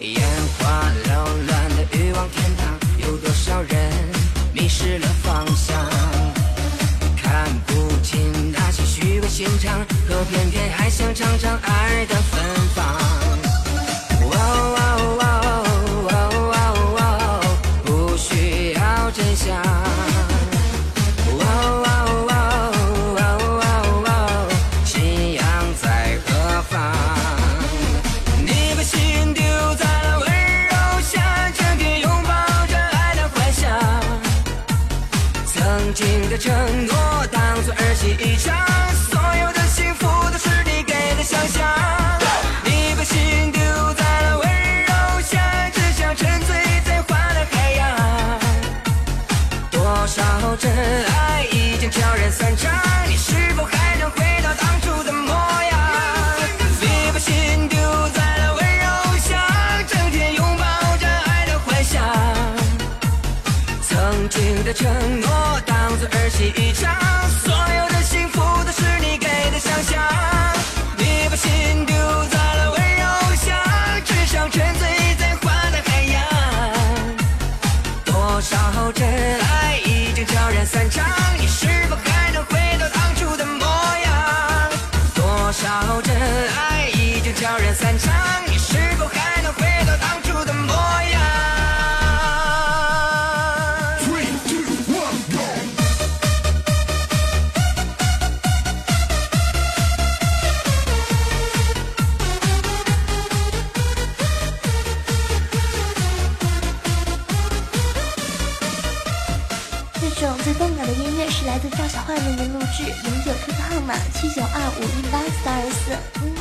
眼花缭乱的欲望天堂，有多少人迷失了方向？看不清那些虚伪心肠，可偏偏还想尝尝爱的芬芳。曾经的承诺当作儿戏一场，所有的幸福都是你给的想象。你把心丢在了温柔乡，只想沉醉在欢乐海洋。多少真爱已经悄然散场，你是否还能回到当初的模样？你把心丢在了温柔乡，整天拥抱着爱的幻想。曾经的承诺当作儿戏一场，所有的幸福都是你给的想象。你把心丢在了温柔乡，只想沉醉在欢乐海洋。多少真爱已经悄然散场，你是否还能回到当初的模样？多少真爱已经悄然散场，这种最动感的音乐是来自赵小坏妹妹录制，永久 QQ 号码七九二五一八四二四。